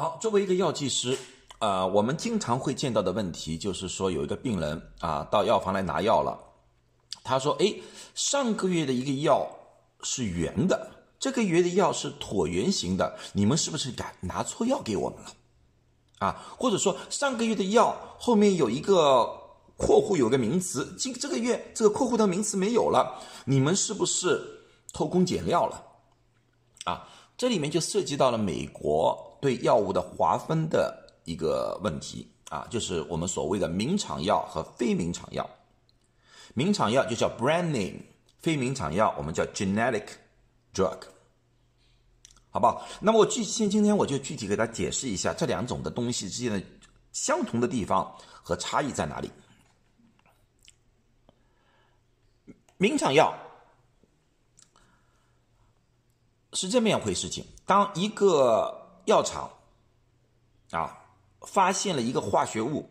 好，作为一个药剂师，啊，我们经常会见到的问题就是说，有一个病人啊到药房来拿药了，他说：“哎，上个月的一个药是圆的，这个月的药是椭圆形的，你们是不是敢拿错药给我们了？”啊，或者说上个月的药后面有一个括弧有个名词，今这个月这个括弧的名词没有了，你们是不是偷工减料了？啊，这里面就涉及到了美国。对药物的划分的一个问题啊，就是我们所谓的名厂药和非名厂药。名厂药就叫 brand name，非名厂药我们叫 generic drug，好不好？那么我具现今天我就具体给大家解释一下这两种的东西之间的相同的地方和差异在哪里。名厂药是这么样回事情，当一个药厂啊，发现了一个化学物，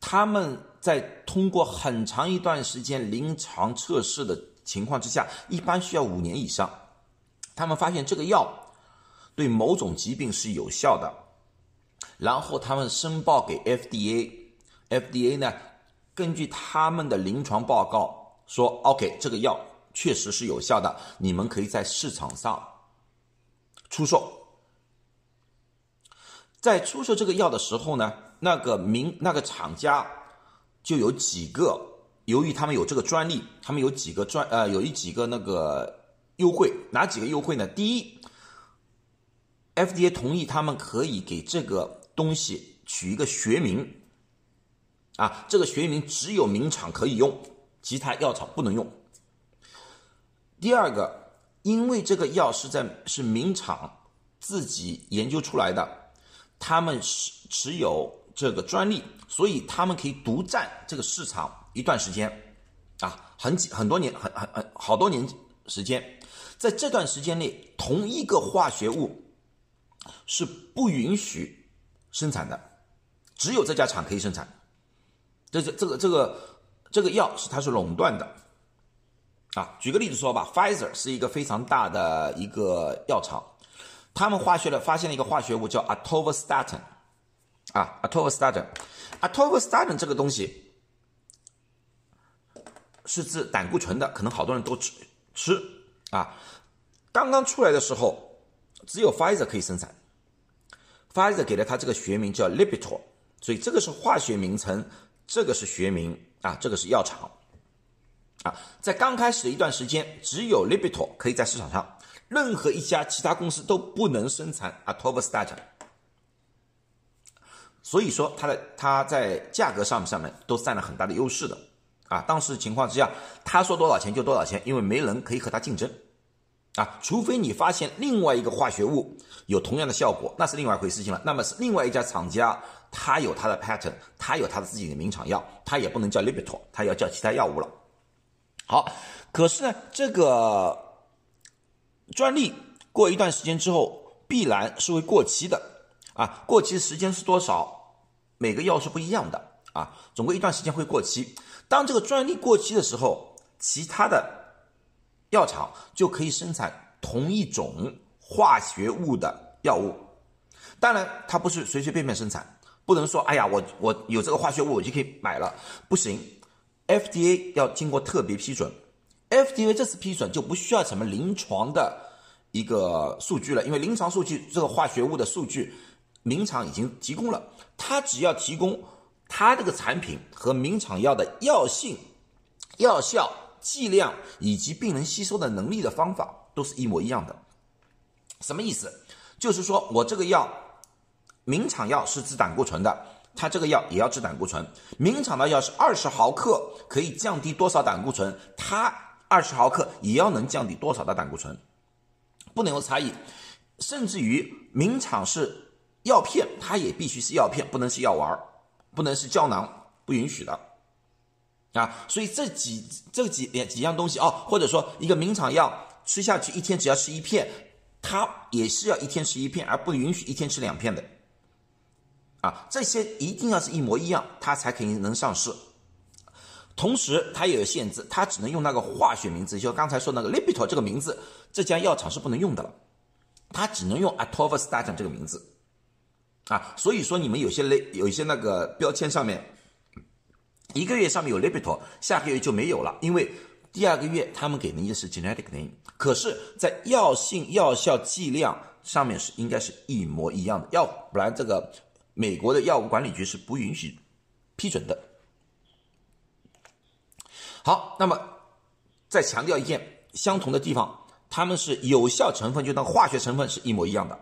他们在通过很长一段时间临床测试的情况之下，一般需要五年以上。他们发现这个药对某种疾病是有效的，然后他们申报给 FDA，FDA 呢根据他们的临床报告说，OK，这个药确实是有效的，你们可以在市场上出售。在出售这个药的时候呢，那个名那个厂家就有几个，由于他们有这个专利，他们有几个专呃，有一几个那个优惠，哪几个优惠呢？第一，FDA 同意他们可以给这个东西取一个学名，啊，这个学名只有名厂可以用，其他药厂不能用。第二个，因为这个药是在是名厂自己研究出来的。他们持持有这个专利，所以他们可以独占这个市场一段时间，啊，很几很多年，很很很好多年时间，在这段时间内，同一个化学物是不允许生产的，只有这家厂可以生产。这这这个这个这个药是它是垄断的，啊，举个例子说吧，Pfizer 是一个非常大的一个药厂。他们化学了发现了一个化学物叫 atovastatin，啊，atovastatin，atovastatin 这个东西是治胆固醇的，可能好多人都吃吃啊。刚刚出来的时候，只有 Pfizer 可以生产，Pfizer 给了它这个学名叫 Lipitor，所以这个是化学名称，这个是学名啊，这个是药厂啊。在刚开始的一段时间，只有 Lipitor 可以在市场上。任何一家其他公司都不能生产 Atovastat 所以说它的它在价格上上面都占了很大的优势的啊。当时情况之下，他说多少钱就多少钱，因为没人可以和他竞争啊。除非你发现另外一个化学物有同样的效果，那是另外一回事情了。那么是另外一家厂家，他有他的 pattern，他有他的自己的名厂药，他也不能叫 Libitor，他要叫其他药物了。好，可是呢，这个。专利过一段时间之后，必然是会过期的啊！过期时间是多少？每个药是不一样的啊，总归一段时间会过期。当这个专利过期的时候，其他的药厂就可以生产同一种化学物的药物。当然，它不是随随便便生产，不能说哎呀，我我有这个化学物，我就可以买了，不行，FDA 要经过特别批准。FDA 这次批准就不需要什么临床的一个数据了，因为临床数据这个化学物的数据，名厂已经提供了，它只要提供它这个产品和名厂药的药性、药效、剂量以及病人吸收的能力的方法都是一模一样的。什么意思？就是说我这个药，名厂药是治胆固醇的，它这个药也要治胆固醇。名厂的药是二十毫克可以降低多少胆固醇，它。二十毫克也要能降低多少的胆固醇，不能有差异。甚至于名厂是药片，它也必须是药片，不能是药丸不能是胶囊，不允许的啊。所以这几这几几样东西哦，或者说一个名厂药吃下去一天只要吃一片，它也是要一天吃一片，而不允许一天吃两片的啊。这些一定要是一模一样，它才肯定能上市。同时，它也有限制，它只能用那个化学名字，就刚才说那个 l i p i t o 这个名字，这家药厂是不能用的了，它只能用 Atovastatin 这个名字，啊，所以说你们有些类有一些那个标签上面，一个月上面有 l i p i t o 下个月就没有了，因为第二个月他们给您的是 genetic name，可是，在药性、药效、剂量上面是应该是一模一样的，要不然这个美国的药物管理局是不允许批准的。好，那么再强调一件相同的地方，它们是有效成分，就当化学成分是一模一样的，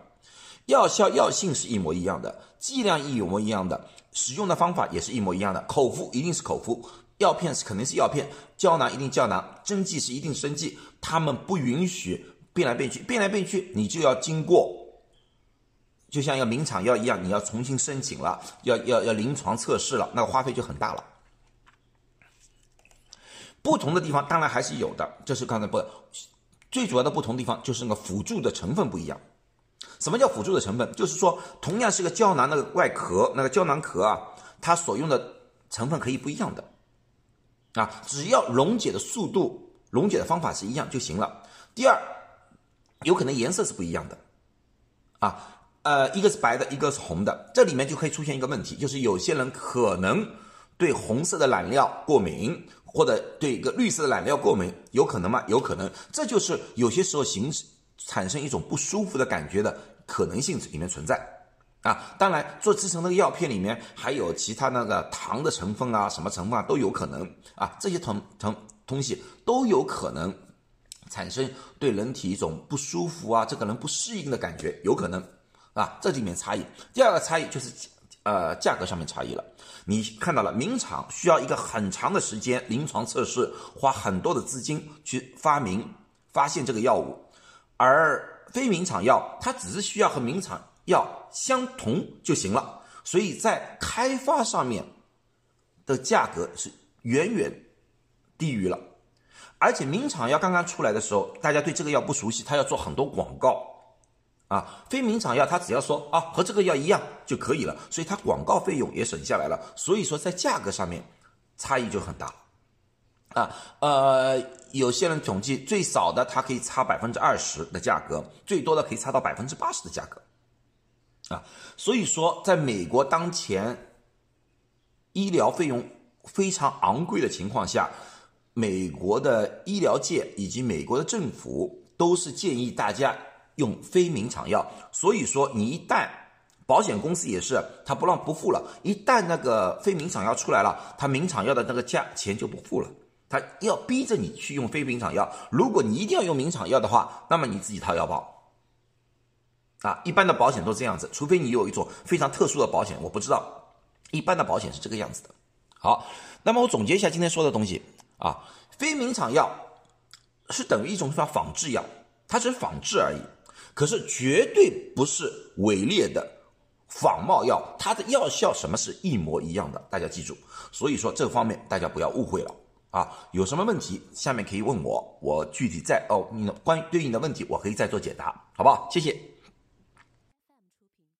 药效药性是一模一样的，剂量一模一样的，使用的方法也是一模一样的，口服一定是口服，药片是肯定是药片，胶囊一定胶囊，针剂是一定针剂，他们不允许变来变去，变来变去你就要经过，就像要名厂药一样，你要重新申请了，要要要临床测试了，那个花费就很大了。不同的地方当然还是有的，就是刚才不，最主要的不同地方就是那个辅助的成分不一样。什么叫辅助的成分？就是说，同样是个胶囊那个外壳，那个胶囊壳啊，它所用的成分可以不一样的，啊，只要溶解的速度、溶解的方法是一样就行了。第二，有可能颜色是不一样的，啊，呃，一个是白的，一个是红的，这里面就可以出现一个问题，就是有些人可能对红色的染料过敏。或者对一个绿色的染料过敏，有可能吗？有可能，这就是有些时候形产生一种不舒服的感觉的可能性里面存在啊。当然，做制成那个药片里面还有其他那个糖的成分啊，什么成分啊都有可能啊，这些成成东西都有可能产生对人体一种不舒服啊，这个人不适应的感觉，有可能啊，这里面差异。第二个差异就是。呃，价格上面差异了。你看到了，名厂需要一个很长的时间临床测试，花很多的资金去发明、发现这个药物，而非名厂药它只是需要和名厂药相同就行了。所以在开发上面的价格是远远低于了。而且名厂药刚刚出来的时候，大家对这个药不熟悉，它要做很多广告。啊，非名厂药它只要说啊和这个药一样就可以了，所以它广告费用也省下来了，所以说在价格上面差异就很大。啊，呃，有些人统计最少的它可以差百分之二十的价格，最多的可以差到百分之八十的价格。啊，所以说在美国当前医疗费用非常昂贵的情况下，美国的医疗界以及美国的政府都是建议大家。用非名厂药，所以说你一旦保险公司也是，他不让不付了。一旦那个非名厂药出来了，他名厂药的那个价钱就不付了，他要逼着你去用非名厂药。如果你一定要用名厂药的话，那么你自己掏腰包。啊，一般的保险都这样子，除非你有一种非常特殊的保险，我不知道。一般的保险是这个样子的。好，那么我总结一下今天说的东西啊，非名厂药是等于一种叫仿制药，它只是仿制而已。可是绝对不是伪劣的仿冒药，它的药效什么是一模一样的，大家记住。所以说这方面大家不要误会了啊！有什么问题下面可以问我，我具体再哦，你关于对应的问题我可以再做解答，好不好？谢谢。